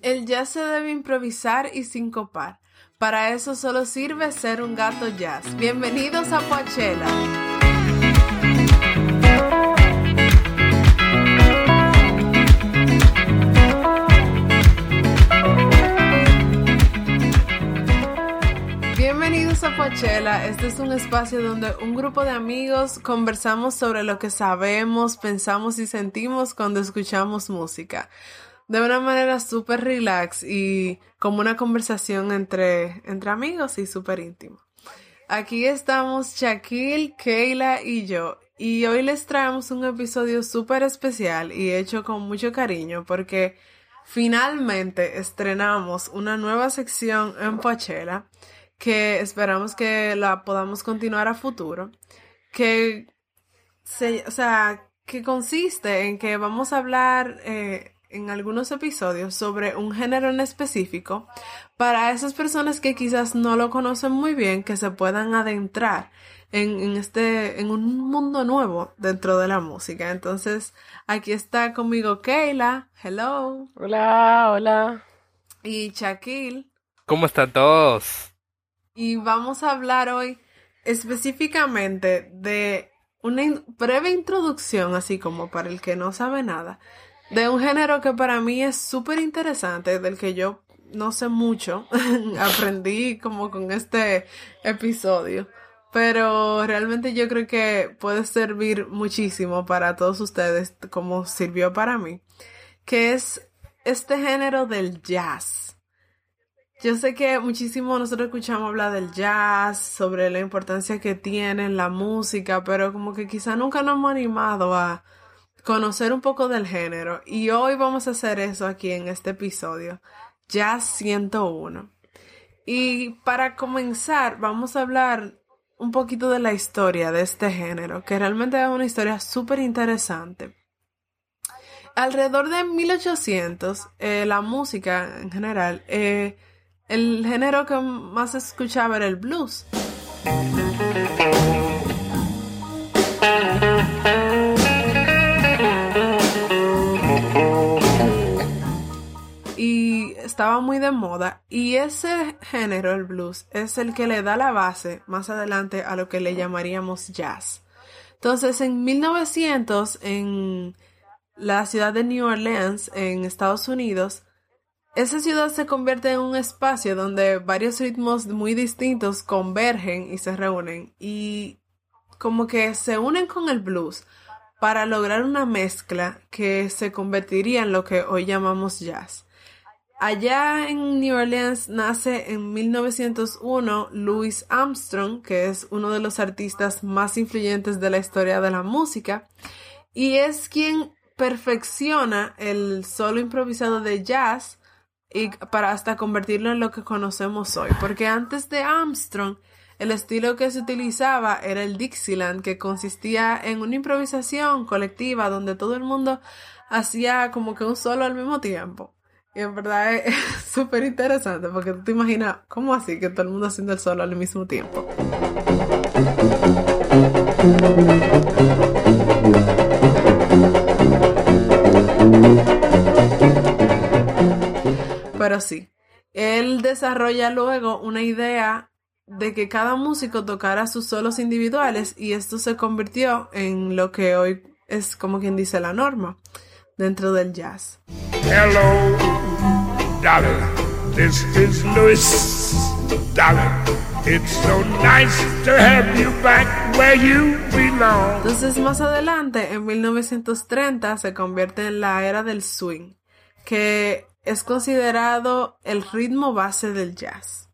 El jazz se debe improvisar y sincopar. Para eso solo sirve ser un gato jazz. Bienvenidos a Poachella. Bienvenidos a Poachella. Este es un espacio donde un grupo de amigos conversamos sobre lo que sabemos, pensamos y sentimos cuando escuchamos música de una manera súper relax y como una conversación entre, entre amigos y súper íntimo. Aquí estamos Shaquille, Keila y yo. Y hoy les traemos un episodio súper especial y hecho con mucho cariño porque finalmente estrenamos una nueva sección en Pochela que esperamos que la podamos continuar a futuro. Que se, o sea, que consiste en que vamos a hablar eh, en algunos episodios sobre un género en específico para esas personas que quizás no lo conocen muy bien, que se puedan adentrar en, este, en un mundo nuevo dentro de la música. Entonces, aquí está conmigo Keila. Hello. Hola, hola. Y Shaquille. ¿Cómo están todos? Y vamos a hablar hoy específicamente de una breve introducción, así como para el que no sabe nada, de un género que para mí es súper interesante, del que yo no sé mucho, aprendí como con este episodio, pero realmente yo creo que puede servir muchísimo para todos ustedes, como sirvió para mí, que es este género del jazz. Yo sé que muchísimo nosotros escuchamos hablar del jazz, sobre la importancia que tiene en la música, pero como que quizá nunca nos hemos animado a conocer un poco del género y hoy vamos a hacer eso aquí en este episodio, ya 101. Y para comenzar vamos a hablar un poquito de la historia de este género, que realmente es una historia súper interesante. Alrededor de 1800, eh, la música en general, eh, el género que más se escuchaba era el blues. Estaba muy de moda y ese género, el blues, es el que le da la base más adelante a lo que le llamaríamos jazz. Entonces, en 1900, en la ciudad de New Orleans, en Estados Unidos, esa ciudad se convierte en un espacio donde varios ritmos muy distintos convergen y se reúnen y como que se unen con el blues para lograr una mezcla que se convertiría en lo que hoy llamamos jazz. Allá en New Orleans nace en 1901 Louis Armstrong, que es uno de los artistas más influyentes de la historia de la música, y es quien perfecciona el solo improvisado de jazz y para hasta convertirlo en lo que conocemos hoy, porque antes de Armstrong el estilo que se utilizaba era el Dixieland, que consistía en una improvisación colectiva donde todo el mundo hacía como que un solo al mismo tiempo. Y en verdad es súper interesante porque tú te imaginas, ¿cómo así que todo el mundo haciendo el solo al mismo tiempo? Pero sí, él desarrolla luego una idea de que cada músico tocara sus solos individuales y esto se convirtió en lo que hoy es como quien dice la norma dentro del jazz. Hello, darling. This is Louis, darling. It's so nice to have you back where you belong. Entonces más adelante, en 1930, se convierte en la era del swing, que es considerado el ritmo base del jazz.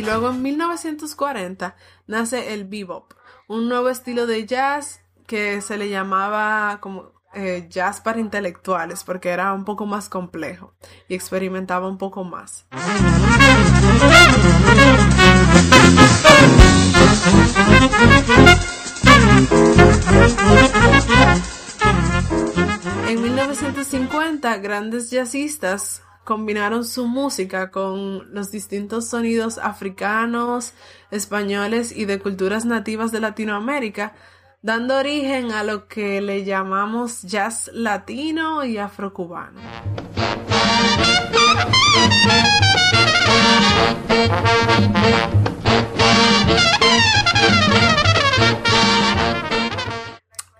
Y luego en 1940 nace el bebop, un nuevo estilo de jazz que se le llamaba como eh, jazz para intelectuales porque era un poco más complejo y experimentaba un poco más. En 1950, grandes jazzistas combinaron su música con los distintos sonidos africanos, españoles y de culturas nativas de Latinoamérica, dando origen a lo que le llamamos jazz latino y afrocubano.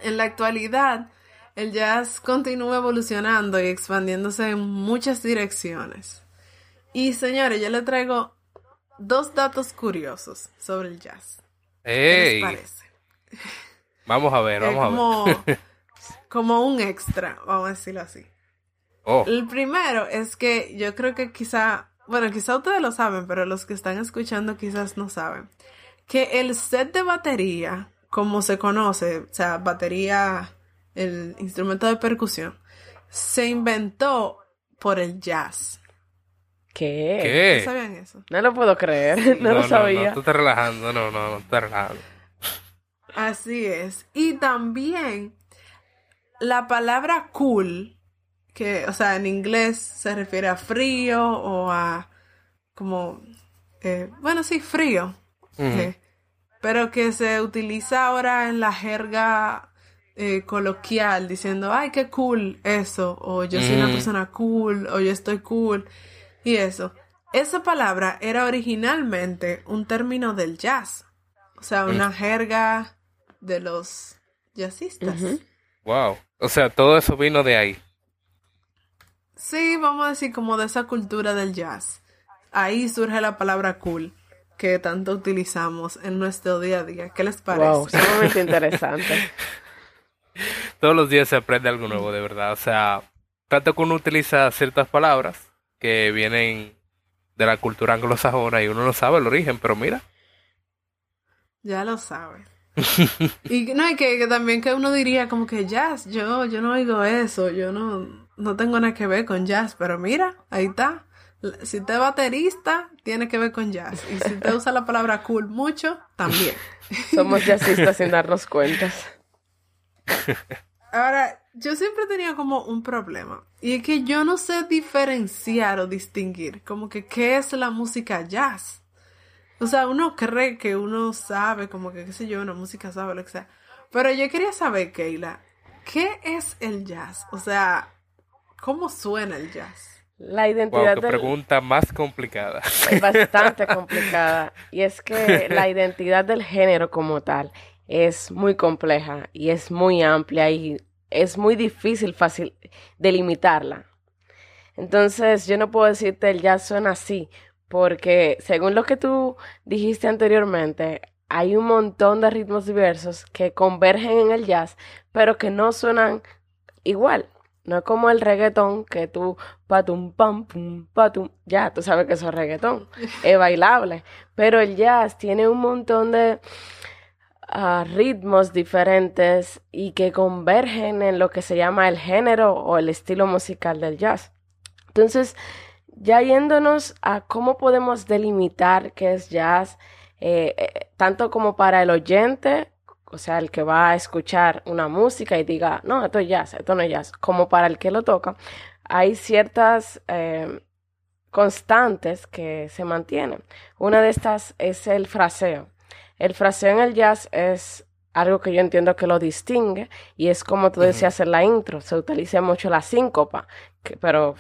En la actualidad, el jazz continúa evolucionando y expandiéndose en muchas direcciones. Y señores, yo le traigo dos datos curiosos sobre el jazz. ¿Qué les parece? Vamos a ver, vamos a ver. como un extra, vamos a decirlo así. Oh. El primero es que yo creo que quizá, bueno, quizá ustedes lo saben, pero los que están escuchando quizás no saben, que el set de batería, como se conoce, o sea, batería el instrumento de percusión, se inventó por el jazz. ¿Qué? ¿Qué? sabían eso? No lo puedo creer, no, lo sabía. No, no, tú estás relajando, no, no, no estás relajando. Así es. Y también la palabra cool, que, o sea, en inglés se refiere a frío o a como, eh, bueno, sí, frío. Eh, pero que se utiliza ahora en la jerga eh, coloquial diciendo, ay, qué cool eso, o yo soy una mm. persona cool, o yo estoy cool, y eso. Esa palabra era originalmente un término del jazz, o sea, una jerga de los jazzistas. Wow, o sea, todo eso vino de ahí. Sí, vamos a decir como de esa cultura del jazz. Ahí surge la palabra cool que tanto utilizamos en nuestro día a día. ¿Qué les parece? Wow, sumamente interesante. Todos los días se aprende algo nuevo, de verdad. O sea, tanto que uno utiliza ciertas palabras que vienen de la cultura anglosajona y uno no sabe el origen, pero mira. Ya lo sabe. y no, hay que, también que uno diría como que jazz, yo, yo no oigo eso, yo no, no tengo nada que ver con jazz, pero mira, ahí está. Si te baterista, tiene que ver con jazz. Y si te usa la palabra cool mucho, también. Somos jazzistas sin darnos cuentas. Ahora, yo siempre tenía como un problema. Y es que yo no sé diferenciar o distinguir como que qué es la música jazz. O sea, uno cree que uno sabe, como que qué sé yo, una música sabe lo que sea. Pero yo quería saber, Keila, ¿qué es el jazz? O sea, ¿cómo suena el jazz? La identidad wow, qué pregunta más complicada. Es bastante complicada. Y es que la identidad del género como tal es muy compleja y es muy amplia y es muy difícil, fácil delimitarla. Entonces, yo no puedo decirte el jazz suena así, porque según lo que tú dijiste anteriormente, hay un montón de ritmos diversos que convergen en el jazz, pero que no suenan igual. No es como el reggaetón que tú patum pam pum patum, ya tú sabes que eso es reggaetón, es bailable, pero el jazz tiene un montón de ritmos diferentes y que convergen en lo que se llama el género o el estilo musical del jazz. Entonces, ya yéndonos a cómo podemos delimitar qué es jazz, eh, eh, tanto como para el oyente, o sea, el que va a escuchar una música y diga, no, esto es jazz, esto no es jazz, como para el que lo toca, hay ciertas eh, constantes que se mantienen. Una de estas es el fraseo. El fraseo en el jazz es algo que yo entiendo que lo distingue y es como tú decías en la intro, se utiliza mucho la síncopa, pero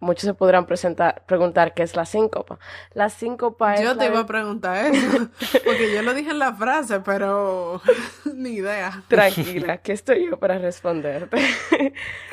muchos se podrán presentar, preguntar qué es la síncopa. La síncopa es... Yo te iba a preguntar eso, porque yo lo dije en la frase, pero ni idea. Tranquila, que estoy yo para responderte.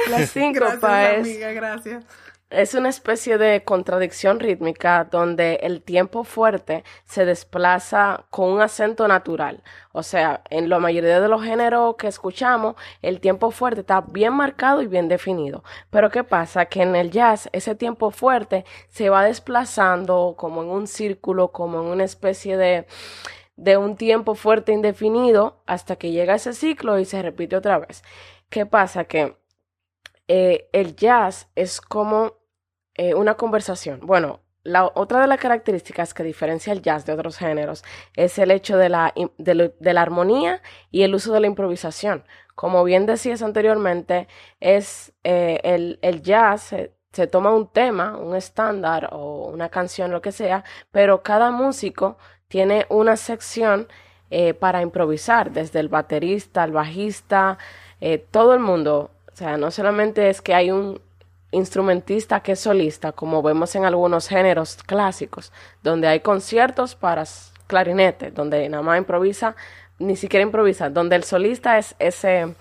la síncopa gracias, es... Amiga, gracias. Es una especie de contradicción rítmica donde el tiempo fuerte se desplaza con un acento natural. O sea, en la mayoría de los géneros que escuchamos, el tiempo fuerte está bien marcado y bien definido. Pero ¿qué pasa? Que en el jazz ese tiempo fuerte se va desplazando como en un círculo, como en una especie de de un tiempo fuerte indefinido hasta que llega ese ciclo y se repite otra vez. ¿Qué pasa? Que eh, el jazz es como eh, una conversación. Bueno, la, otra de las características que diferencia el jazz de otros géneros es el hecho de la, de, la armonía y el uso de la improvisación. Como bien decías anteriormente, es eh, el, el, jazz se toma un tema, un estándar o una canción, lo que sea, pero cada músico tiene una sección eh, para improvisar, desde el baterista, el bajista, todo el mundo. O sea, no solamente es que hay un instrumentista que solista, como vemos en algunos géneros clásicos, donde hay conciertos para clarinete, donde nada más improvisa, ni siquiera improvisa, donde el solista es ese,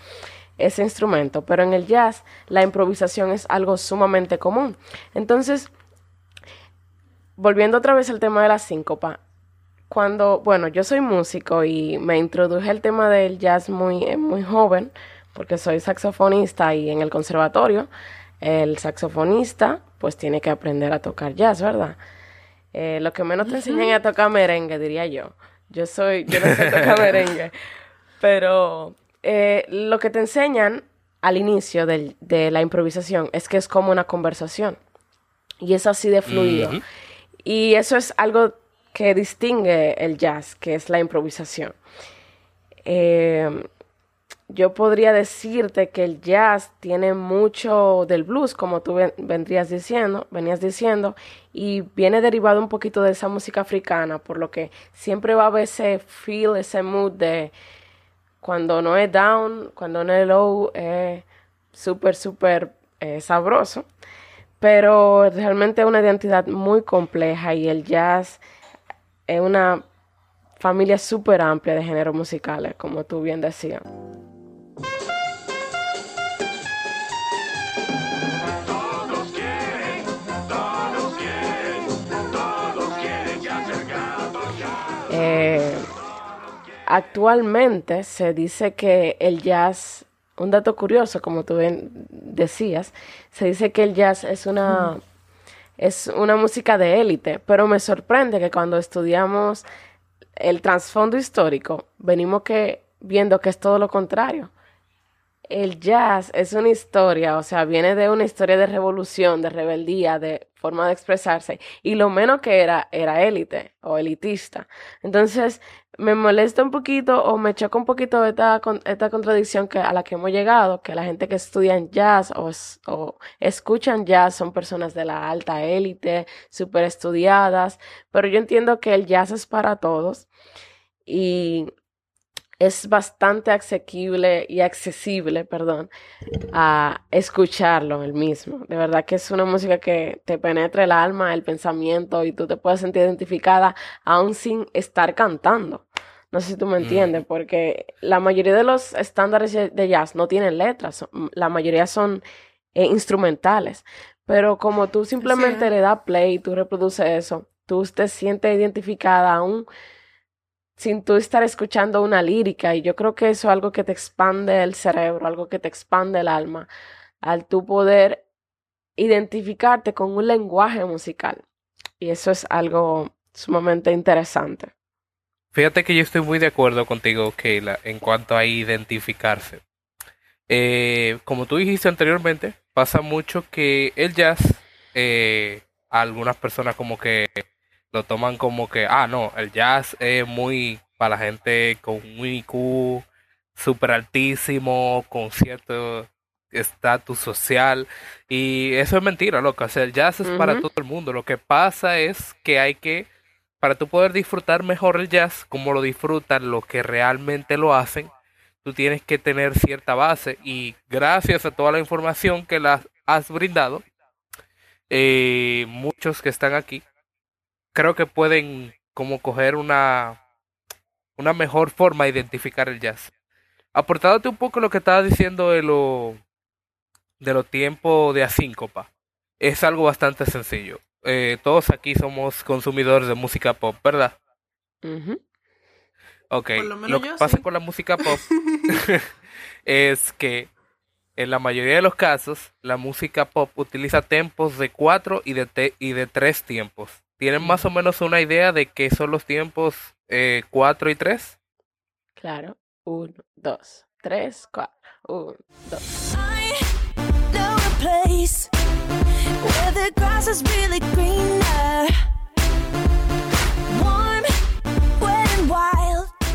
ese instrumento, pero en el jazz la improvisación es algo sumamente común. Entonces, volviendo otra vez al tema de la síncopa, cuando, bueno, yo soy músico y me introduje al tema del jazz muy, eh, muy joven, porque soy saxofonista y en el conservatorio, el saxofonista pues tiene que aprender a tocar jazz, ¿verdad? Eh, lo que menos te enseñan es a tocar merengue, diría yo. Yo soy, yo no sé tocar merengue, pero eh, lo que te enseñan al inicio de la improvisación es que es como una conversación y es así de fluido. Y eso es algo que distingue el jazz, que es la improvisación. Eh, yo podría decirte que el jazz tiene mucho del blues, como tú diciendo, venías diciendo, y viene derivado un poquito de esa música africana, por lo que siempre va a haber ese feel, ese mood de cuando no es down, cuando no es low, es súper, súper eh, sabroso. Pero realmente es una identidad muy compleja y el jazz es una familia súper amplia de géneros musicales, como tú bien decías. Eh, actualmente se dice que el jazz, un dato curioso, como tú decías, se dice que el jazz es una, es una música de élite, pero me sorprende que cuando estudiamos el trasfondo histórico, venimos que viendo que es todo lo contrario. El jazz es una historia, o sea, viene de una historia de revolución, de rebeldía, de forma de expresarse, y lo menos que era era élite o elitista. Entonces, me molesta un poquito o me choca un poquito esta, esta contradicción que, a la que hemos llegado, que la gente que estudia jazz o, o escuchan jazz son personas de la alta élite, súper estudiadas, pero yo entiendo que el jazz es para todos y es bastante asequible y accesible, perdón, a escucharlo el mismo. De verdad que es una música que te penetra el alma, el pensamiento y tú te puedes sentir identificada aún sin estar cantando. No sé si tú me entiendes, porque la mayoría de los estándares de jazz no tienen letras, la mayoría son eh, instrumentales, pero como tú simplemente le das play y tú reproduces eso, tú te sientes identificada aún sin tú estar escuchando una lírica y yo creo que eso es algo que te expande el cerebro, algo que te expande el alma, al tú poder identificarte con un lenguaje musical. Y eso es algo sumamente interesante. Fíjate que yo estoy muy de acuerdo contigo, Keila, en cuanto a identificarse. Eh, como tú dijiste anteriormente, pasa mucho que el jazz, eh, a algunas personas como que lo toman como que, ah, no, el jazz es muy para la gente con un IQ súper altísimo, con cierto estatus social. Y eso es mentira, loco. O sea, el jazz es para todo el mundo. Lo que pasa es que hay que, para tú poder disfrutar mejor el jazz, como lo disfrutan los que realmente lo hacen, tú tienes que tener cierta base. Y gracias a toda la información que las has brindado, eh, muchos que están aquí creo que pueden como coger una, una mejor forma de identificar el jazz. Aportándote un poco lo que estaba diciendo de lo de los tiempos de asíncopa. Es algo bastante sencillo. Eh, todos aquí somos consumidores de música pop, ¿verdad? Ok, lo, que pasa con la música pop es que en la mayoría de los casos la música pop utiliza tempos de cuatro y de, y de tres tiempos. ¿Tienen más o menos una idea de qué son los tiempos 4 eh, y 3? Claro. 1, 2, 3, 4. 1, 2.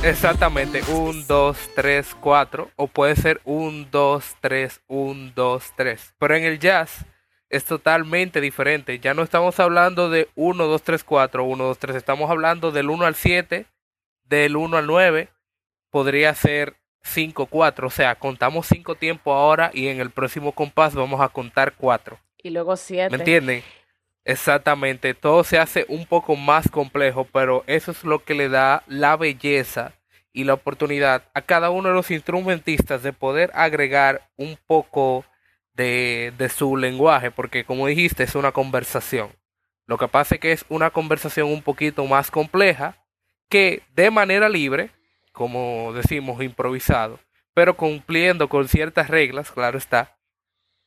Exactamente, 1, 2, 3, 4. O puede ser 1, 2, 3, 1, 2, 3. Pero en el jazz es totalmente diferente. Ya no estamos hablando de 1, 2, 3, 4, 1, 2, 3. Estamos hablando del 1 al 7, del 1 al 9. Podría ser 5, 4. O sea, contamos 5 tiempos ahora y en el próximo compás vamos a contar 4. Y luego 7. ¿Me entienden? Exactamente. Todo se hace un poco más complejo, pero eso es lo que le da la belleza y la oportunidad a cada uno de los instrumentistas de poder agregar un poco de, de su lenguaje, porque como dijiste, es una conversación. Lo que pasa es que es una conversación un poquito más compleja que de manera libre, como decimos, improvisado, pero cumpliendo con ciertas reglas, claro está,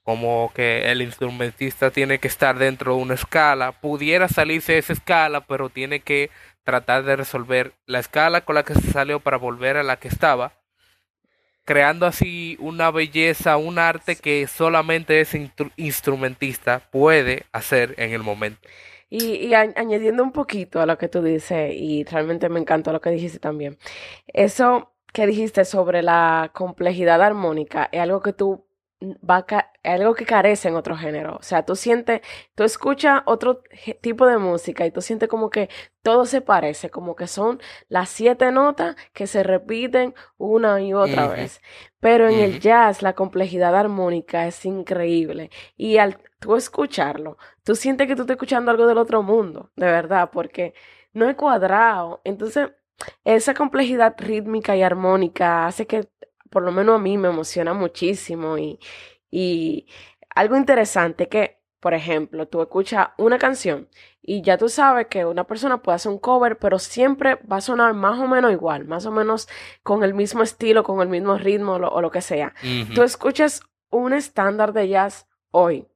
como que el instrumentista tiene que estar dentro de una escala, pudiera salirse de esa escala, pero tiene que tratar de resolver la escala con la que se salió para volver a la que estaba, creando así una belleza, un arte que solamente ese instrumentista puede hacer en el momento. Y, añadiendo un poquito a lo que tú dices, y realmente me encantó lo que dijiste también, eso que dijiste sobre la complejidad armónica es algo que tú va algo que carece en otro género. O sea, tú sientes, tú escuchas otro tipo de música y tú sientes como que todo se parece, como que son las siete notas que se repiten una y otra vez. Pero en el jazz la complejidad armónica es increíble y al tú escucharlo, tú sientes que tú estás escuchando algo del otro mundo, de verdad, porque no es cuadrado. Entonces, esa complejidad rítmica y armónica hace que por lo menos a mí me emociona muchísimo y, y algo interesante que, por ejemplo, tú escuchas una canción y ya tú sabes que una persona puede hacer un cover, pero siempre va a sonar más o menos igual, más o menos con el mismo estilo, con el mismo ritmo o lo que sea. Tú escuchas un estándar de jazz hoy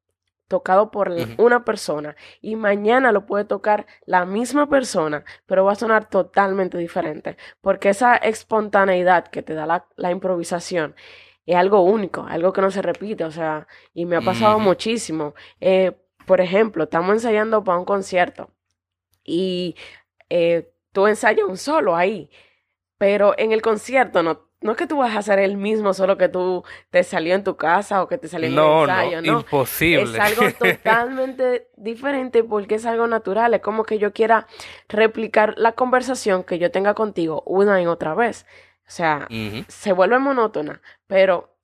tocado por una persona y mañana lo puede tocar la misma persona, pero va a sonar totalmente diferente, porque esa espontaneidad que te da la, improvisación es algo único, algo que no se repite, o sea, y me ha pasado muchísimo. Eh, por ejemplo, estamos ensayando para un concierto y eh, tú ensayas un solo ahí, pero en el concierto no no es que tú vas a hacer el mismo, solo que tú te salió en tu casa o que te salió en no, el ensayo, no, imposible. Es algo totalmente diferente porque es algo natural. Es como que yo quiera replicar la conversación que yo tenga contigo una y otra vez. O sea, se vuelve monótona, pero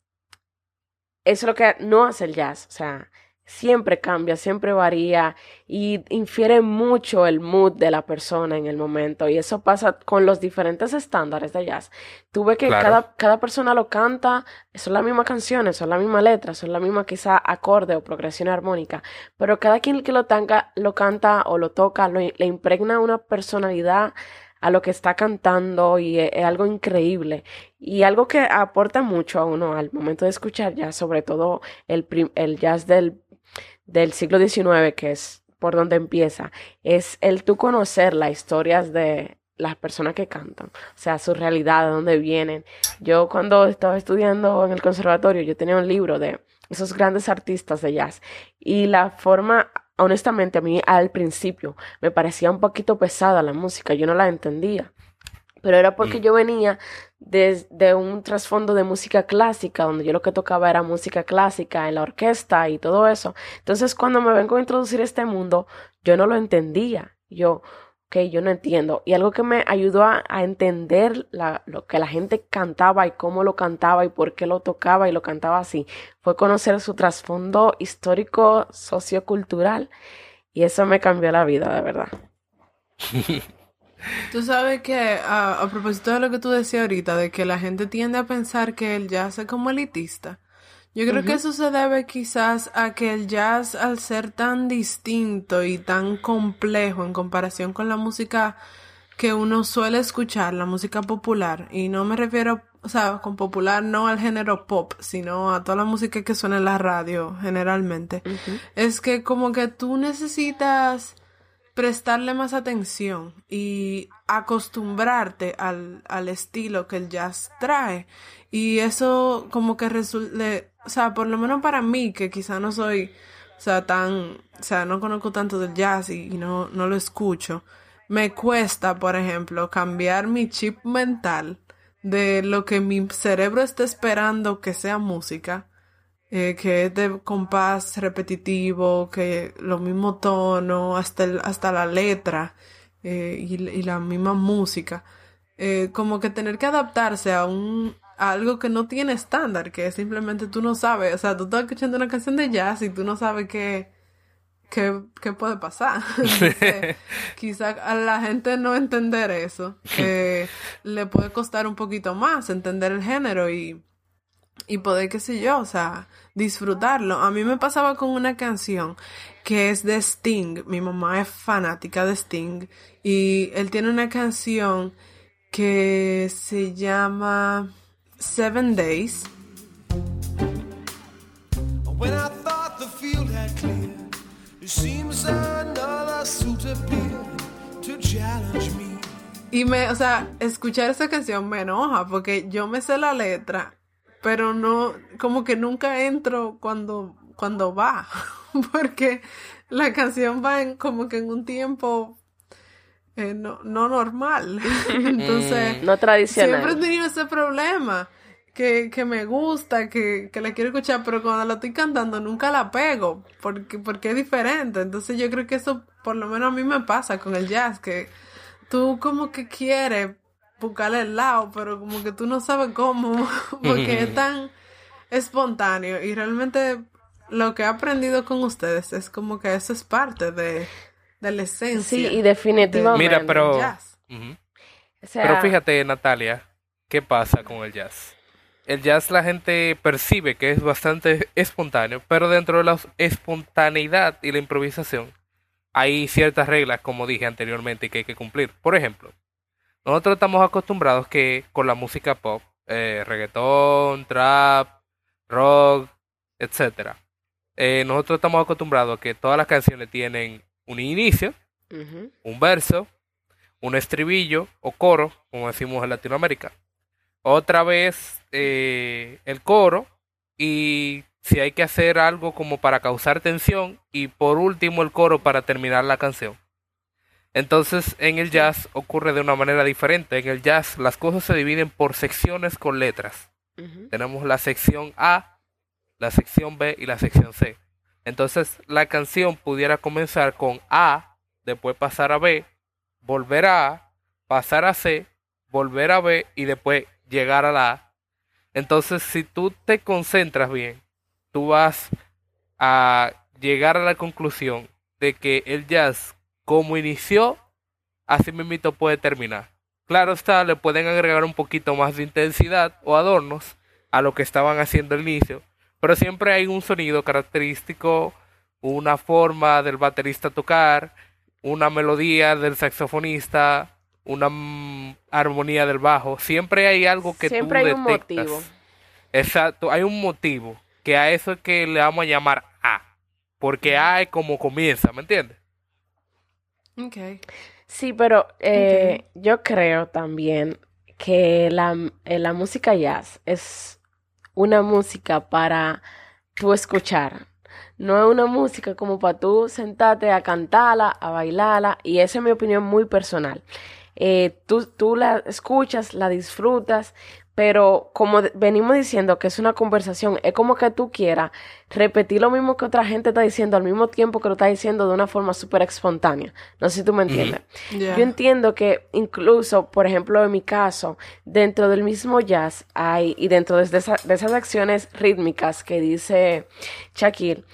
eso es lo que no hace el jazz. O sea, siempre cambia, siempre varía y infiere mucho el mood de la persona en el momento. Y eso pasa con los diferentes estándares de jazz. Tú ves que cada, cada persona lo canta, son las mismas canciones, son la misma letra, son la misma quizá acorde o progresión armónica, pero cada quien que lo, tenga, lo canta o lo toca, le impregna una personalidad a lo que está cantando y es, algo increíble y algo que aporta mucho a uno al momento de escuchar jazz, sobre todo el, el jazz del del siglo XIX, que es por donde empieza, es el tú conocer las historias de las personas que cantan, o sea, su realidad, de dónde vienen. Yo cuando estaba estudiando en el conservatorio, yo tenía un libro de esos grandes artistas de jazz y la forma, honestamente, a mí al principio me parecía un poquito pesada la música, yo no la entendía pero era porque mm. yo venía desde un trasfondo de música clásica, donde yo lo que tocaba era música clásica en la orquesta y todo eso. Entonces, cuando me vengo a introducir este mundo, yo no lo entendía. Yo, ok, yo no entiendo. Y algo que me ayudó a, entender lo que la gente cantaba y cómo lo cantaba y por qué lo tocaba y lo cantaba así, fue conocer su trasfondo histórico sociocultural. Y eso me cambió la vida, de verdad. Tú sabes que a, propósito de lo que tú decías ahorita, de que la gente tiende a pensar que el jazz es como elitista, yo creo que eso se debe quizás a que el jazz, al ser tan distinto y tan complejo en comparación con la música que uno suele escuchar, la música popular, y no me refiero, o sea, con popular no al género pop, sino a toda la música que suena en la radio generalmente, es que como que tú necesitas prestarle más atención y acostumbrarte al, al estilo que el jazz trae. Y eso como que resulta, o sea, por lo menos para mí, que quizá no soy, o sea, tan, o sea, no conozco tanto del jazz y, no, no lo escucho, me cuesta, por ejemplo, cambiar mi chip mental de lo que mi cerebro está esperando que sea música eh, que es de compás repetitivo, que los mismos tonos, hasta, hasta la letra eh, y, y, la misma música. Eh, como que tener que adaptarse a un a algo que no tiene estándar, que simplemente tú no sabes, o sea, tú estás escuchando una canción de jazz y tú no sabes qué, qué, qué puede pasar. quizá a la gente no entender eso, le puede costar un poquito más entender el género y, y poder, qué sé yo, o sea, disfrutarlo. A mí me pasaba con una canción que es de Sting. Mi mamá es fanática de Sting y él tiene una canción que se llama Seven Days. When I thought the field had cleared, it seems another suit appeared to challenge me. Y me, o sea, escuchar esa canción me enoja porque yo me sé la letra pero no, como que nunca entro cuando, cuando va, porque la canción va en, como que en un tiempo eh, no, no normal. Entonces, no tradicional. Siempre he tenido ese problema. Que, que me gusta, que, que la quiero escuchar, pero cuando la estoy cantando nunca la pego, porque, porque es diferente. Entonces yo creo que eso por lo menos a mí me pasa con el jazz, que tú como que quieres buscarle el lado, pero como que tú no sabes cómo, porque es tan espontáneo y realmente lo que he aprendido con ustedes es como que eso es parte de, de la esencia. Sí, y definitivamente. Mira, pero... pero fíjate, Natalia, ¿qué pasa con el jazz? El jazz la gente percibe que es bastante espontáneo, pero dentro de la espontaneidad y la improvisación hay ciertas reglas, como dije anteriormente, que hay que cumplir. Por ejemplo, nosotros estamos acostumbrados que con la música pop, eh, reggaetón, trap, rock, etcétera, eh, nosotros estamos acostumbrados a que todas las canciones tienen un inicio, un verso, un estribillo o coro, como decimos en Latinoamérica. Otra vez eh, el coro y si hay que hacer algo como para causar tensión y por último el coro para terminar la canción. Entonces en el jazz ocurre de una manera diferente. En el jazz las cosas se dividen por secciones con letras. Tenemos la sección A, la sección B y la sección C. Entonces la canción pudiera comenzar con A, después pasar a B, volver a A, pasar a C, volver a B y después llegar a la A. Entonces si tú te concentras bien, tú vas a llegar a la conclusión de que el jazz como inició, así mismo puede terminar. Claro está, le pueden agregar un poquito más de intensidad o adornos a lo que estaban haciendo al inicio, pero siempre hay un sonido característico, una forma del baterista tocar, una melodía del saxofonista, una armonía del bajo. Siempre hay algo que siempre tú hay un motivo. Exacto, hay un motivo que a eso es que le vamos a llamar A, porque A es como comienza, ¿me entiendes? Okay. Sí, pero eh, yo creo también que la, eh, la música jazz es una música para tú escuchar. No es una música como para tú sentarte a cantarla, a bailarla, y esa es mi opinión muy personal. Eh, tú, tú la escuchas, la disfrutas, pero como venimos diciendo que es una conversación, es como que tú quieras repetir lo mismo que otra gente está diciendo al mismo tiempo que lo está diciendo de una forma súper espontánea. No sé si tú me entiendes. Yo entiendo que incluso, por ejemplo, en mi caso, dentro del mismo jazz hay, y dentro de, de esas acciones rítmicas que dice Shakir,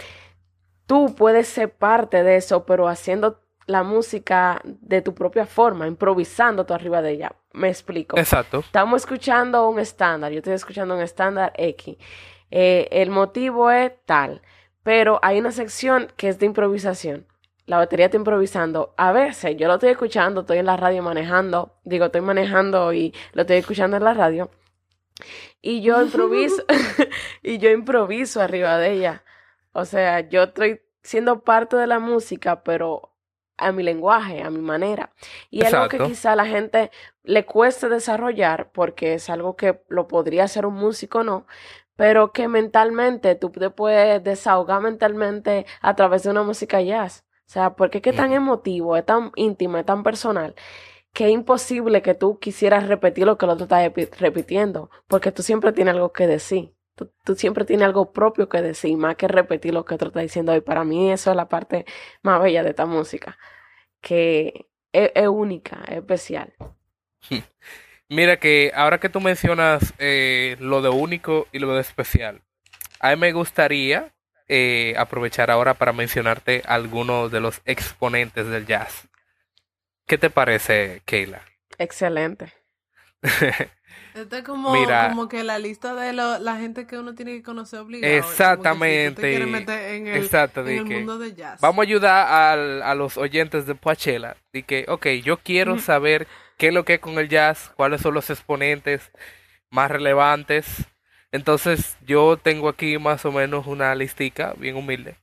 tú puedes ser parte de eso, pero haciendo la música de tu propia forma, improvisando tú arriba de ella. Me explico. Exacto. Estamos escuchando un estándar, yo estoy escuchando un estándar X. Eh, el motivo es tal, pero hay una sección que es de improvisación. La batería está improvisando. A veces yo lo estoy escuchando, estoy en la radio manejando, digo, estoy manejando y lo estoy escuchando en la radio. Y yo improviso, y yo improviso arriba de ella. O sea, yo estoy siendo parte de la música, pero a mi lenguaje, a mi manera. Y es algo que quizá a la gente le cueste desarrollar porque es algo que lo podría hacer un músico, no, pero que mentalmente tú te puedes desahogar mentalmente a través de una música jazz. O sea, porque es que es tan emotivo, es tan íntimo, es tan personal, que es imposible que tú quisieras repetir lo que el otro está repitiendo, porque tú siempre tienes algo que decir. Tú, tú, siempre tienes algo propio que decir, más que repetir lo que otro está diciendo. Y para mí eso es la parte más bella de esta música, que es, es única, es especial. Mira que ahora que tú mencionas eh, lo de único y lo de especial, a mí me gustaría eh, aprovechar ahora para mencionarte algunos de los exponentes del jazz. ¿Qué te parece, Keila? Excelente. Esto es como, Mira. como que la lista de lo- la gente que uno tiene que conocer obligado. Exactamente. Como que si tú te quieres meter en el, Exacto, en de el que mundo de jazz. Vamos a ayudar al- a los oyentes de Poachella. De que, ok, yo quiero saber qué es lo que es con el jazz, cuáles son los exponentes más relevantes. Entonces, yo tengo aquí más o menos una listica bien humilde.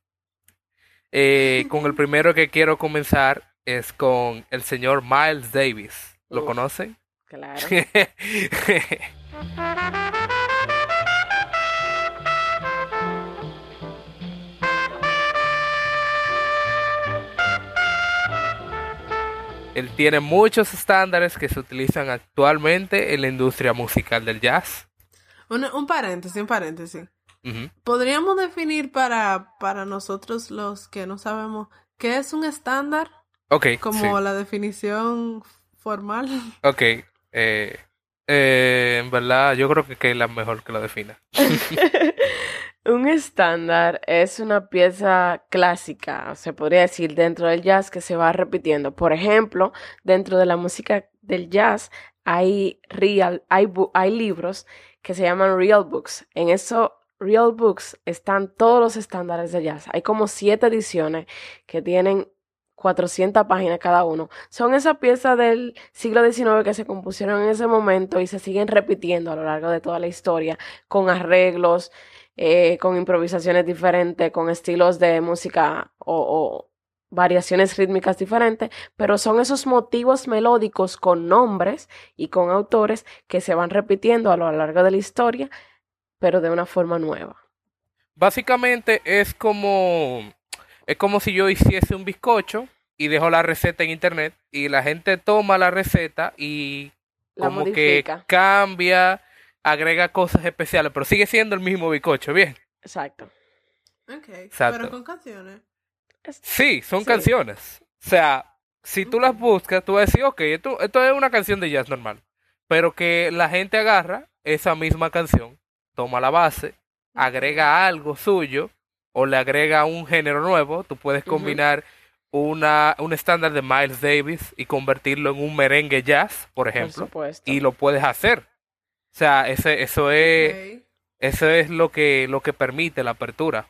Eh, con el primero que quiero comenzar es con el señor Miles Davis. ¿Lo conocen? Claro. Él tiene muchos estándares que se utilizan actualmente en la industria musical del jazz. Un, un paréntesis, un paréntesis. ¿Podríamos definir para, para nosotros los que no sabemos qué es un estándar? Ok, Como sí. la definición formal. Ok. Eh, eh, en verdad, yo creo que Keila es mejor que lo defina. Un estándar es una pieza clásica, se podría decir, dentro del jazz que se va repitiendo. Por ejemplo, dentro de la música del jazz hay, real, hay, hay libros que se llaman real books. En esos real books están todos los estándares de jazz. Hay como siete ediciones que tienen 400 páginas cada uno. Son esas piezas del siglo XIX que se compusieron en ese momento y se siguen repitiendo a lo largo de toda la historia con arreglos, eh, con improvisaciones diferentes, con estilos de música o, o variaciones rítmicas diferentes, pero son esos motivos melódicos con nombres y con autores que se van repitiendo a lo largo de la historia, pero de una forma nueva. Básicamente es como es como si yo hiciese un bizcocho y dejo la receta en internet y la gente toma la receta y La como que cambia, agrega cosas especiales, pero sigue siendo el mismo bizcocho, bien. Exacto. Ok. Exacto. Pero con canciones. Es- Sí, son Sí. canciones. O sea, si tú las buscas, tú vas a decir, ok, esto, esto es una canción de jazz normal. Pero que la gente agarra esa misma canción, toma la base, agrega algo suyo o le agrega un género nuevo. Tú puedes combinar una, un estándar de Miles Davis y convertirlo en un merengue jazz, por ejemplo, y lo puedes hacer. O sea, ese, eso es... Eso es lo que, lo que permite la apertura.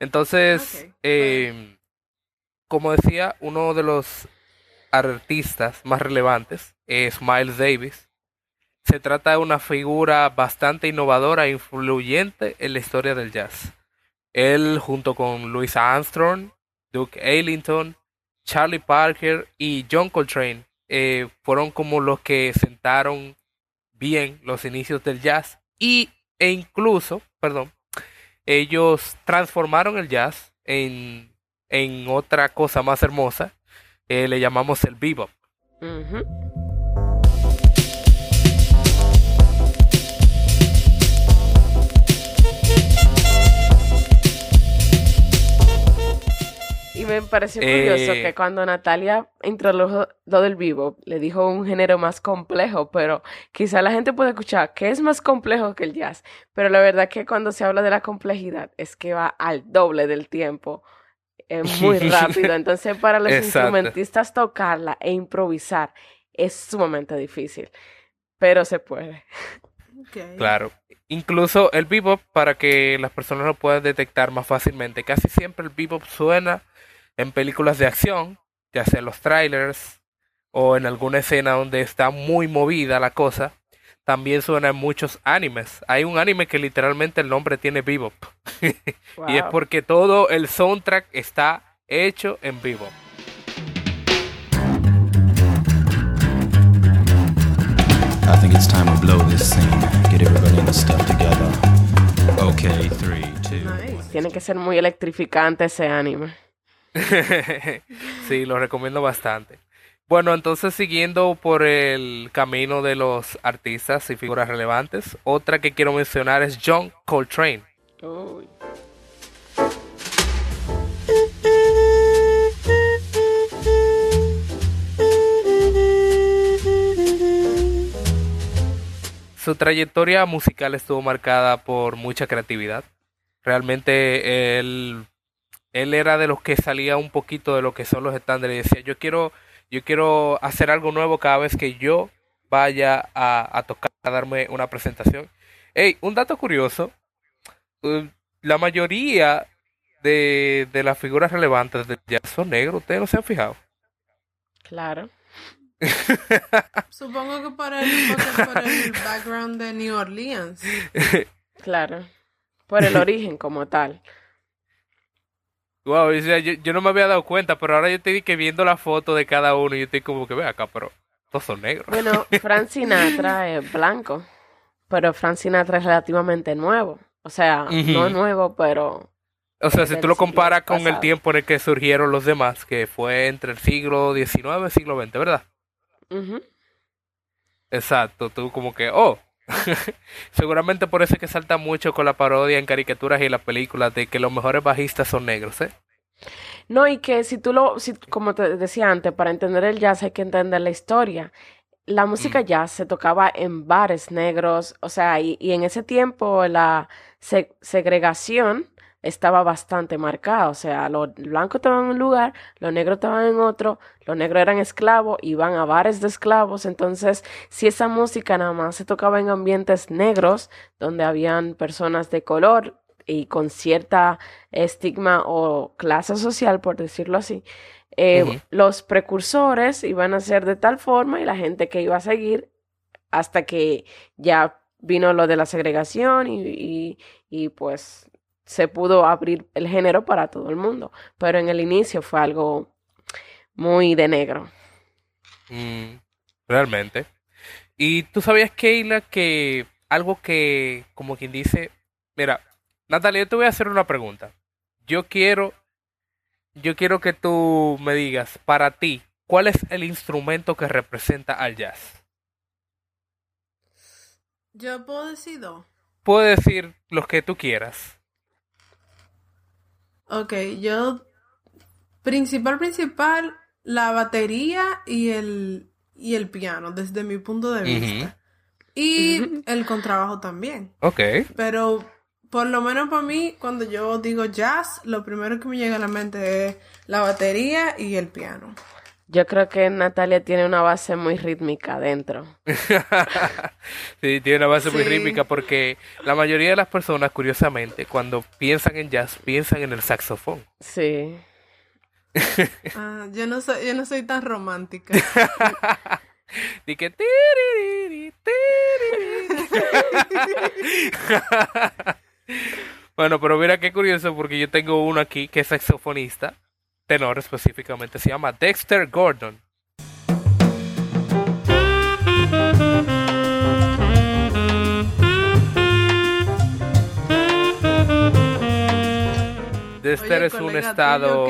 Entonces, eh, como decía, uno de los artistas más relevantes es Miles Davis. Se trata de una figura bastante innovadora e influyente en la historia del jazz. Él, junto con Louis Armstrong, Duke Ellington, Charlie Parker y John Coltrane, eh, fueron como los que sentaron bien los inicios del jazz y e incluso, perdón, ellos transformaron el jazz en, en otra cosa más hermosa, eh, le llamamos el bebop. Y me pareció curioso Eh, que cuando Natalia introdujo lo del vivo, le dijo un género más complejo, pero quizá la gente puede escuchar que es más complejo que el jazz, pero la verdad que cuando se habla de la complejidad es que va al doble del tiempo, es muy rápido, entonces para los Exacto. instrumentistas tocarla e improvisar es sumamente difícil, pero se puede. Claro. Incluso el bebop, para que las personas lo puedan detectar más fácilmente, casi siempre el bebop suena en películas de acción, ya sea en los trailers o en alguna escena donde está muy movida la cosa. También suena en muchos animes. Hay un anime que literalmente el nombre tiene bebop. Y es porque todo el soundtrack está hecho en bebop. I think it's time to blow this scene. Get everybody in the stuff together. Okay, three, two. Nice. Tiene que ser muy electrificante ese anime. Sí, lo recomiendo bastante. Bueno, entonces siguiendo por el camino de los artistas y figuras relevantes, otra que quiero mencionar es John Coltrane. Su trayectoria musical estuvo marcada por mucha creatividad. Realmente él, él era de los que salía un poquito de lo que son los estándares y decía, yo quiero, yo quiero hacer algo nuevo cada vez que yo vaya a, a tocar, a darme una presentación. Hey, un dato curioso, eh, la mayoría de, de las figuras relevantes del jazz son negros, ¿ustedes no se han fijado? Claro. Supongo que por el, por el background de New Orleans. Claro. Por el origen como tal. Wow, o sea, yo, yo no me había dado cuenta, pero ahora yo estoy que viendo la foto de cada uno y yo estoy como que ve acá, pero todos son negros. Bueno, Frank Sinatra es blanco, pero Frank Sinatra es relativamente nuevo. O sea, no Ujú. nuevo, pero O sea, si tú lo comparas con el tiempo en el que surgieron los demás, que fue entre el siglo XIX y el siglo XX, ¿verdad? ujú, Exacto, tú como que, oh, seguramente por eso es que salta mucho con la parodia en caricaturas y en las películas de que los mejores bajistas son negros, ¿eh? No, y que si tú lo, si, como te decía antes, para entender el jazz hay que entender la historia. La música Mm. jazz se tocaba en bares negros, o sea, y, y en ese tiempo la se- segregación estaba bastante marcada, o sea, los blancos estaban en un lugar, los negros estaban en otro, los negros eran esclavos, iban a bares de esclavos, entonces, si esa música nada más se tocaba en ambientes negros, donde habían personas de color y con cierta estigma o clase social, por decirlo así, eh, los precursores iban a ser de tal forma y la gente que iba a seguir hasta que ya vino lo de la segregación y, y, y, pues se pudo abrir el género para todo el mundo. Pero en el inicio fue algo muy de negro. Mm, realmente. Y tú sabías, Keila, que algo que, como quien dice, mira, Natalia, yo te voy a hacer una pregunta. Yo quiero, yo quiero que tú me digas, para ti, ¿cuál es el instrumento que representa al jazz? Yo puedo decir dos. Puedes decir los que tú quieras. Ok, yo principal, principal, la batería y el, y el piano, desde mi punto de vista. Y el contrabajo también. Ok. Pero por lo menos para mí, cuando yo digo jazz, lo primero que me llega a la mente es la batería y el piano. Yo creo que Natalia tiene una base muy rítmica dentro. Sí, tiene una base muy rítmica porque la mayoría de las personas, curiosamente, cuando piensan en jazz, piensan en el saxofón. Sí. Ah, yo no soy, yo no soy tan romántica. Que tiririri. Bueno, pero mira qué curioso porque yo tengo uno aquí que es saxofonista, tenor específicamente, se llama Dexter Gordon. Dexter Oye, es un estado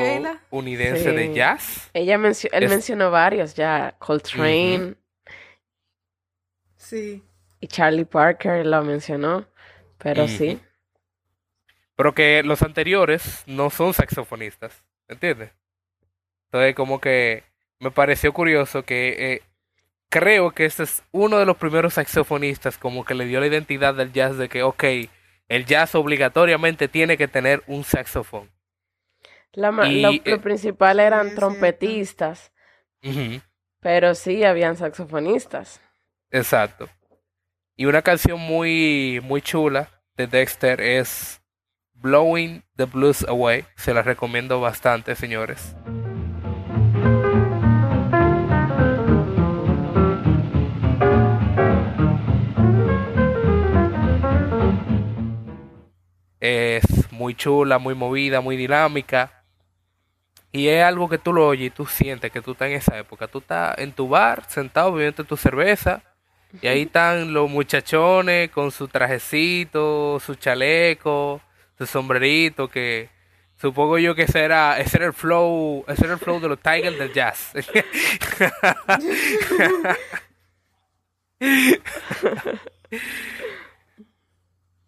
unidense de jazz. Ella mencio- él Es- mencionó varios ya, Coltrane Sí. y Charlie Parker lo mencionó, pero sí. Pero que los anteriores no son saxofonistas, ¿entiendes? Entonces como que me pareció curioso que eh, creo que este es uno de los primeros saxofonistas como que le dio la identidad del jazz de que, ok, el jazz obligatoriamente tiene que tener un saxofón. La ma- Y, lo, eh, lo principal eran Sí, trompetistas, pero sí habían saxofonistas. exacto. Y una canción muy, muy chula de Dexter es Blowing the Blues Away. Se la recomiendo bastante, señores. Es muy chula, muy movida, muy dinámica. Y es algo que tú lo oyes y tú sientes que tú estás en esa época. Tú estás en tu bar, sentado, bebiendo tu cerveza. Y ahí están los muchachones con su trajecito, su chaleco, su sombrerito, que, Supongo yo que ese era, ese era el flow, ese era el flow de los Tigers del jazz.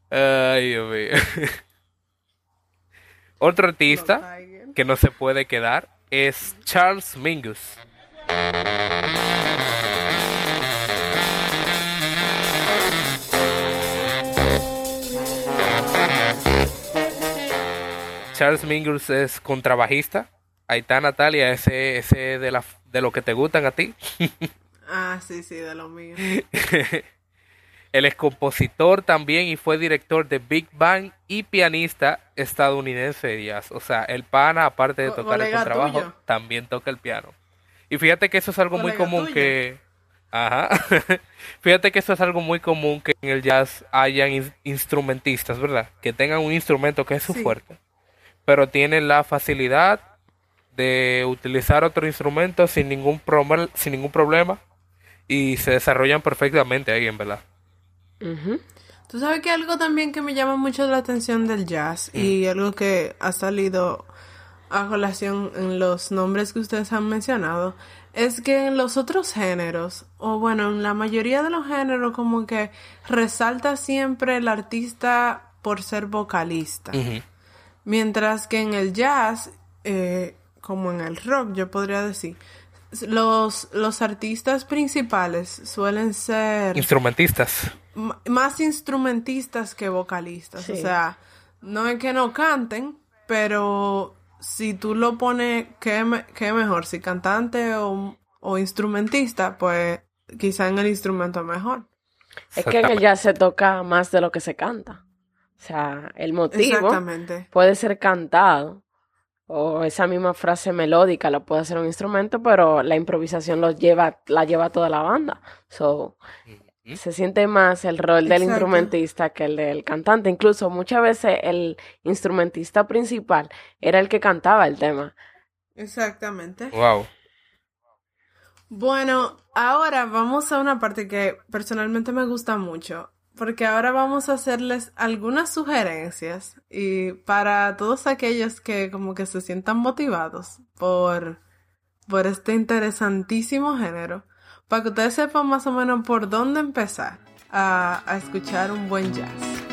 Ay, Dios mío. Otro artista que no se puede quedar es Charles Mingus. Charles Mingus es contrabajista. Ahí está Natalia, ese, ese de, la, de lo que te gustan a ti. Ah, sí, sí, de lo mío. Él es compositor también y fue director de Big Bang y pianista estadounidense de jazz. O sea, el pana, aparte de tocar el contrabajo, tuyo. también toca el piano. Y fíjate que eso es algo muy común tuyo. que... Ajá. fíjate que eso es algo muy común que en el jazz hayan in- instrumentistas, ¿verdad? Que tengan un instrumento que es su Sí. fuerte. Pero tienen la facilidad de utilizar otro instrumento sin ningún, sin ningún problema. Y se desarrollan perfectamente ahí, en verdad. Tú sabes que algo también que me llama mucho la atención del jazz y algo que ha salido a colación en los nombres que ustedes han mencionado es que en los otros géneros, o bueno, en la mayoría de los géneros como que resalta siempre el artista por ser vocalista. Ujú. Mientras que en el jazz, eh, como en el rock, yo podría decir, los, los artistas principales suelen ser Instrumentistas. más instrumentistas que vocalistas. Sí. O sea, no es que no canten, pero si tú lo pones, ¿qué, me- qué mejor? Si cantante o, o instrumentista, pues quizá en el instrumento mejor. Es que en el jazz se toca más de lo que se canta. O sea, el motivo Exactamente. puede ser cantado o esa misma frase melódica la puede hacer un instrumento, pero la improvisación lo lleva, la lleva toda la banda. So, se siente más el rol del Exacto. instrumentista que el del cantante. Incluso muchas veces el instrumentista principal era el que cantaba el tema. Exactamente. Wow. Bueno, ahora vamos a una parte que personalmente me gusta mucho, porque ahora vamos a hacerles algunas sugerencias y para todos aquellos que como que se sientan motivados por, por este interesantísimo género, para que ustedes sepan más o menos por dónde empezar a, a escuchar un buen jazz.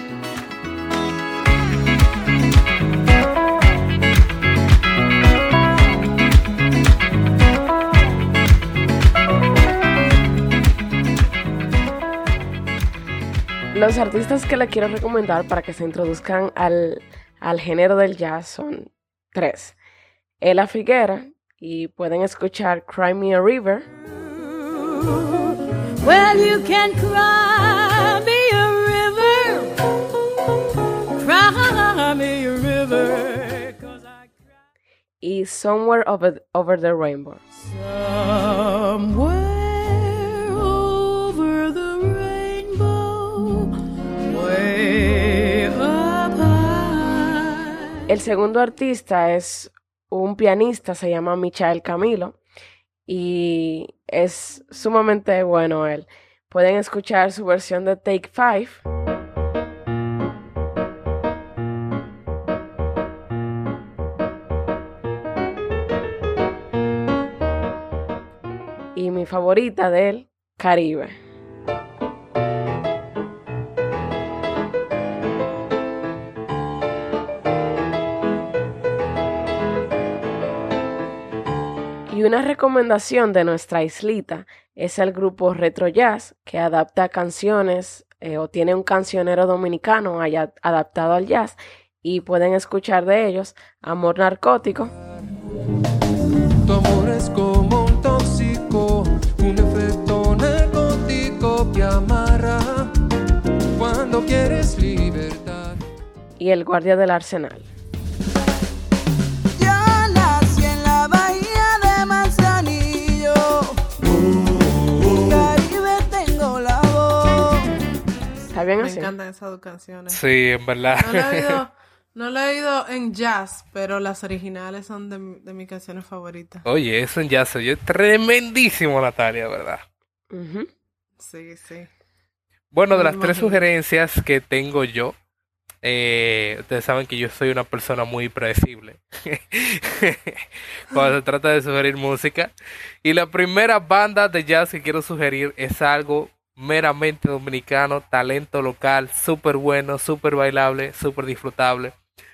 Los artistas que le quiero recomendar para que se introduzcan al, al género del jazz son tres. Ella Figuera, y pueden escuchar Cry Me a River. Well, you can cry me a river, cry me a river, 'cause I cry y Somewhere Over, Over the Rainbow. somewhere El segundo artista es un pianista, se llama Michael Camilo, y es sumamente bueno él. Pueden escuchar su versión de Take Five. Y mi favorita de él, Caribe. Y una recomendación de nuestra islita es el grupo Retro Jazz, que adapta canciones eh, o tiene un cancionero dominicano allá- adaptado al jazz y pueden escuchar de ellos Amor Narcótico, Tu amor es como un tóxico, un efecto narcótico que amarra cuando quieres libertad. y El Guardia del Arsenal. Bien Me así? encantan esas dos canciones. Sí, en verdad. No la he oído, no la he oído en jazz, pero las originales son de, mi- de mis canciones favoritas. Oye, eso en jazz oye tremendísimo, Natalia, ¿verdad? Ujú. Sí, sí. Bueno, de las tres sugerencias que tengo yo, Eh, ustedes saben que yo soy una persona muy predecible cuando se trata de sugerir música. Y la primera banda de jazz que quiero sugerir es algo meramente dominicano, talento local, súper bueno, súper bailable, súper disfrutable.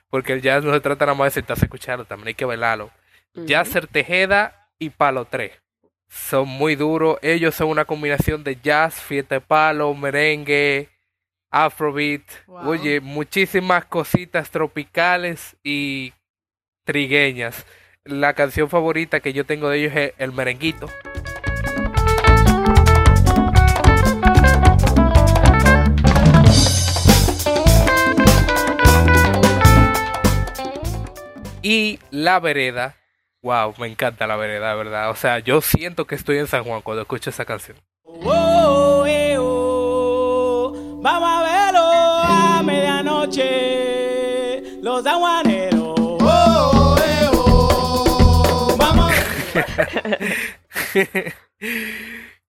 Porque el jazz no se trata nada más de sentarse a escucharlo, también hay que bailarlo. Jazz Tejeda y Palo 3. Son muy duros. Ellos son una combinación de jazz, fiesta de palo, merengue, afrobeat. Wow. Oye, muchísimas cositas tropicales y trigueñas. La canción favorita que yo tengo de ellos es El Merenguito. Y La Vereda. Wow, me encanta La Vereda, verdad. O sea, yo siento que estoy en San Juan cuando escucho esa canción. Oh, eh, oh. Vamos a verlo a medianoche. Los aguaneros. Oh, eh, oh. Vamos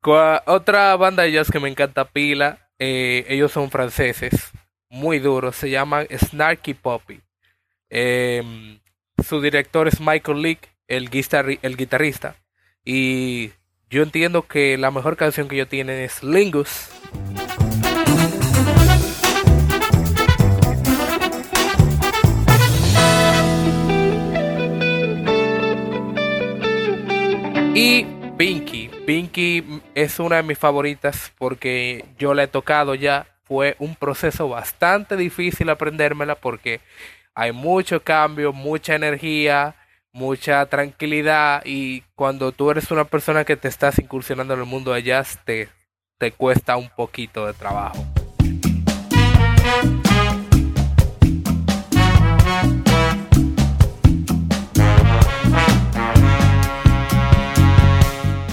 Otra banda de jazz que me encanta pila, eh, ellos son franceses, muy duros, se llaman Snarky Poppy. Em, su director es Michael Leake, el, el guitarrista, y yo entiendo que la mejor canción que ellos tienen es Lingus. Y Pinky. Pinky es una de mis favoritas porque yo la he tocado ya. Fue un proceso bastante difícil aprendérmela porque hay mucho cambio, mucha energía, mucha tranquilidad y cuando tú eres una persona que te estás incursionando en el mundo de jazz te, te cuesta un poquito de trabajo.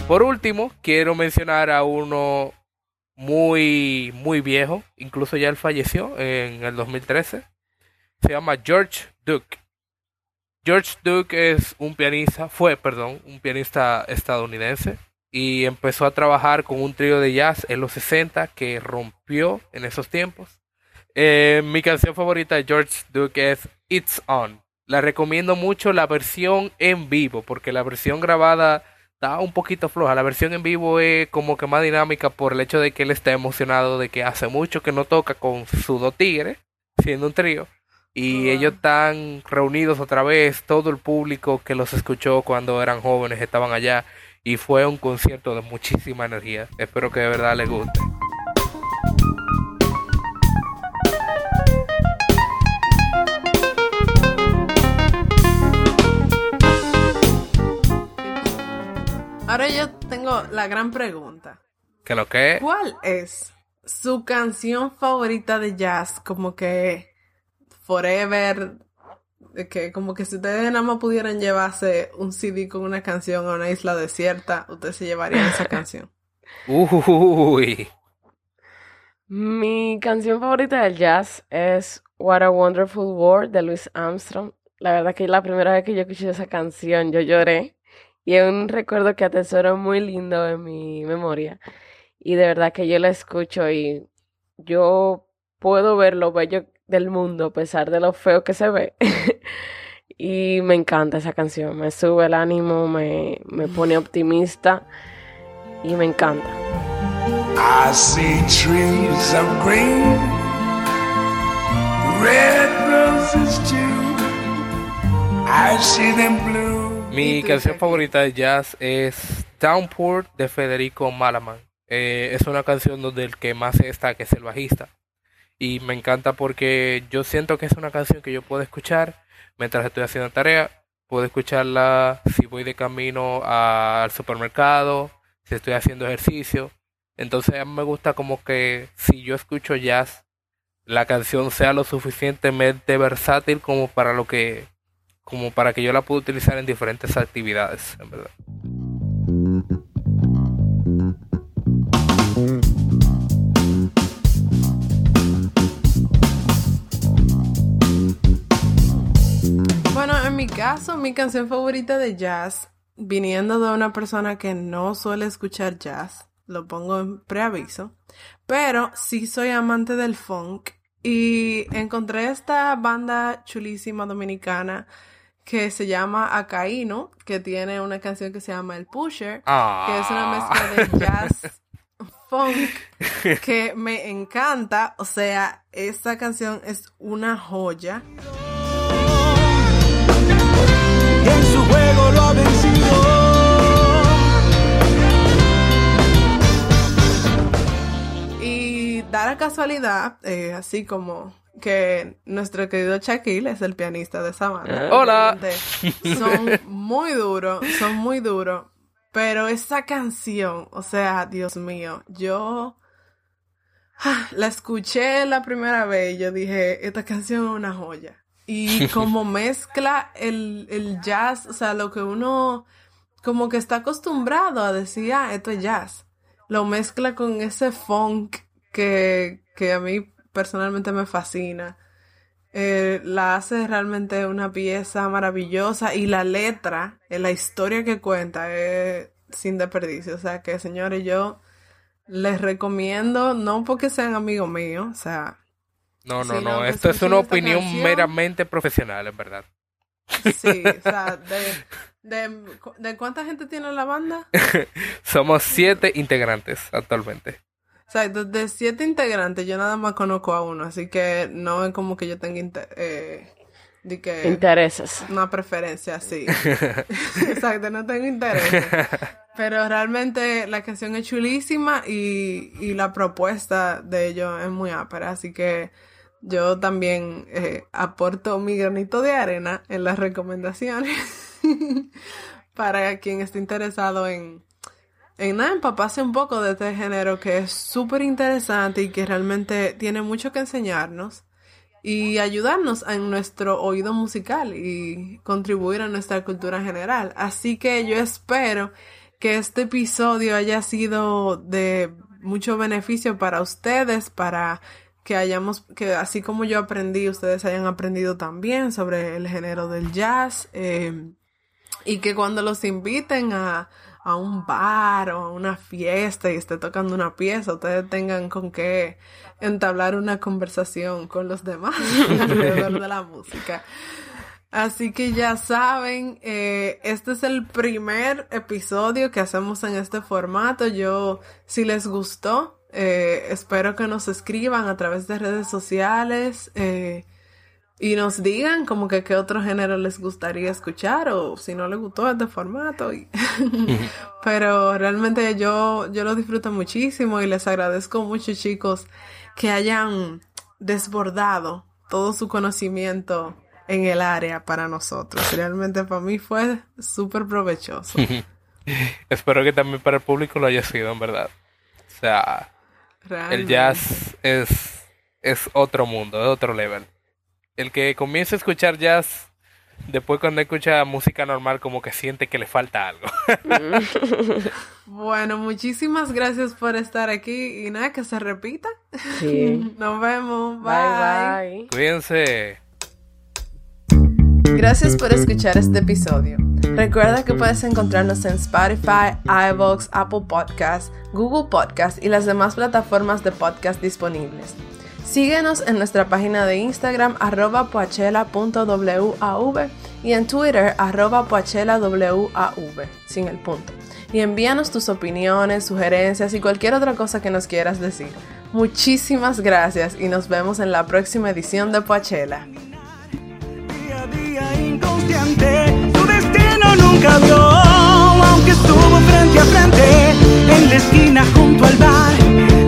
Por último, quiero mencionar a uno muy, muy viejo, incluso ya él falleció en el 2013. Se llama George Duke. George Duke es un pianista, fue, perdón, un pianista estadounidense y empezó a trabajar con un trío de jazz en los 60 que rompió en esos tiempos. Eh, mi canción favorita de George Duke es It's On. La recomiendo mucho la versión en vivo porque la versión grabada está un poquito floja. La versión en vivo es como que más dinámica por el hecho de que él está emocionado de que hace mucho que no toca con sus dos tigres, siendo un trío. Y Wow. ellos están reunidos otra vez, todo el público que los escuchó cuando eran jóvenes estaban allá. Y fue un concierto de muchísima energía. Espero que de verdad les guste. Ahora yo tengo la gran pregunta. Que lo que. ¿Cuál es su canción favorita de jazz? Como que Forever, de que como que si ustedes nada más pudieran llevarse un CD con una canción a una isla desierta, ustedes se llevarían esa canción. Uy. Mi canción favorita del jazz es What a Wonderful World de Louis Armstrong. La verdad que la primera vez que yo escuché esa canción yo lloré y es un recuerdo que atesoro muy lindo en mi memoria. Y de verdad que yo la escucho y yo puedo ver lo bello del mundo a pesar de lo feo que se ve. Y me encanta esa canción, me sube el ánimo, me, me pone optimista y me encanta. I see trees of green, red roses too. I see them blue. Mi ¿Y tú, canción favorita de jazz es Downpour de Federico Malaman. Eh, es una canción donde el que más se destaca es el bajista. Y me encanta porque yo siento que es una canción que yo puedo escuchar mientras estoy haciendo tarea. Puedo escucharla si voy de camino al supermercado, si estoy haciendo ejercicio. Entonces a me gusta como que si yo escucho jazz, la canción sea lo suficientemente versátil como para lo que como para que yo la pueda utilizar en diferentes actividades, en verdad. Caso, mi canción favorita de jazz, viniendo de una persona que no suele escuchar jazz, lo pongo en preaviso, pero sí soy amante del funk Y encontré esta banda chulísima dominicana que se llama Acaíno, que tiene una canción que se llama El Pusher, que es una Ah. mezcla de jazz funk que me encanta. O sea, esta canción es una joya. En su juego lo ha vencido. Y da la casualidad, eh, así como que nuestro querido Shaquille es el pianista de esa banda. Hola. Realmente Son muy duros, son muy duros. Pero esa canción, o sea, Dios mío, yo ah, la escuché la primera vez y yo dije, esta canción es una joya. Y como mezcla el, el jazz, o sea, lo que uno como que está acostumbrado a decir, ah, esto es jazz. Lo mezcla con ese funk que, que a mí personalmente me fascina. Eh, la hace realmente una pieza maravillosa y la letra, eh, la historia que cuenta es sin desperdicio. O sea que, señores, yo les recomiendo, no porque sean amigos míos, o sea, No, no, no. Esto es una opinión canción. meramente profesional, en verdad. sí, o sea, de, de, ¿de cuánta gente tiene la banda? Somos siete integrantes actualmente. O sea, de, siete integrantes, yo nada más conozco a uno, así que no es como que yo tenga eh, de que Intereses. una preferencia así. Exacto, no tengo interés. Pero realmente la canción es chulísima y, y la propuesta de ellos es muy ápera, así que yo también eh, aporto mi granito de arena en las recomendaciones para quien esté interesado en, en nada, empaparse un poco de este género que es súper interesante y que realmente tiene mucho que enseñarnos y ayudarnos en nuestro oído musical y contribuir a nuestra cultura general. Así que yo espero que este episodio haya sido de mucho beneficio para ustedes, para que hayamos, que así como yo aprendí, ustedes hayan aprendido también sobre el género del jazz. eh, y que cuando los inviten a, a un bar o a una fiesta y esté tocando una pieza, ustedes tengan con qué entablar una conversación con los demás alrededor de la música. Así que ya saben, eh, este es el primer episodio que hacemos en este formato. Yo, si les gustó, eh, espero que nos escriban a través de redes sociales. eh, y nos digan como que qué otro género les gustaría escuchar o si no les gustó este formato. y- Pero realmente yo, yo lo disfruto muchísimo y les agradezco mucho chicos que hayan desbordado todo su conocimiento en el área para nosotros. Realmente para mí fue súper provechoso. Espero que también para el público lo haya sido, en verdad. O sea, el Realmente. jazz es, es otro mundo, es otro level. El que comienza a escuchar jazz, después cuando escucha música normal, como que siente que le falta algo. Bueno, muchísimas gracias por estar aquí y nada, que se repita. Sí. Nos vemos. Bye, bye. Cuídense. Gracias por escuchar este episodio. Recuerda que puedes encontrarnos en Spotify, iVoox, Apple Podcasts, Google Podcasts y las demás plataformas de podcast disponibles. Síguenos en nuestra página de Instagram arroba poachela.wav y en Twitter arroba poachelawav sin el punto. Y envíanos tus opiniones, sugerencias y cualquier otra cosa que nos quieras decir. Muchísimas gracias y nos vemos en la próxima edición de Poachela serpenteante, tu destino nunca vio, aunque estuvo frente a frente, en la esquina junto al bar,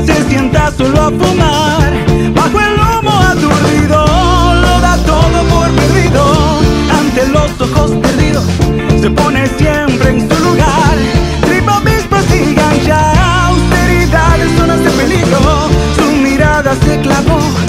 se sienta solo a fumar, bajo el lomo aturdido, lo da todo por perdido, ante los ojos perdidos, se pone siempre en su lugar, tripa vispas y gancha, austeridad es zonas de peligro, su mirada se clavó.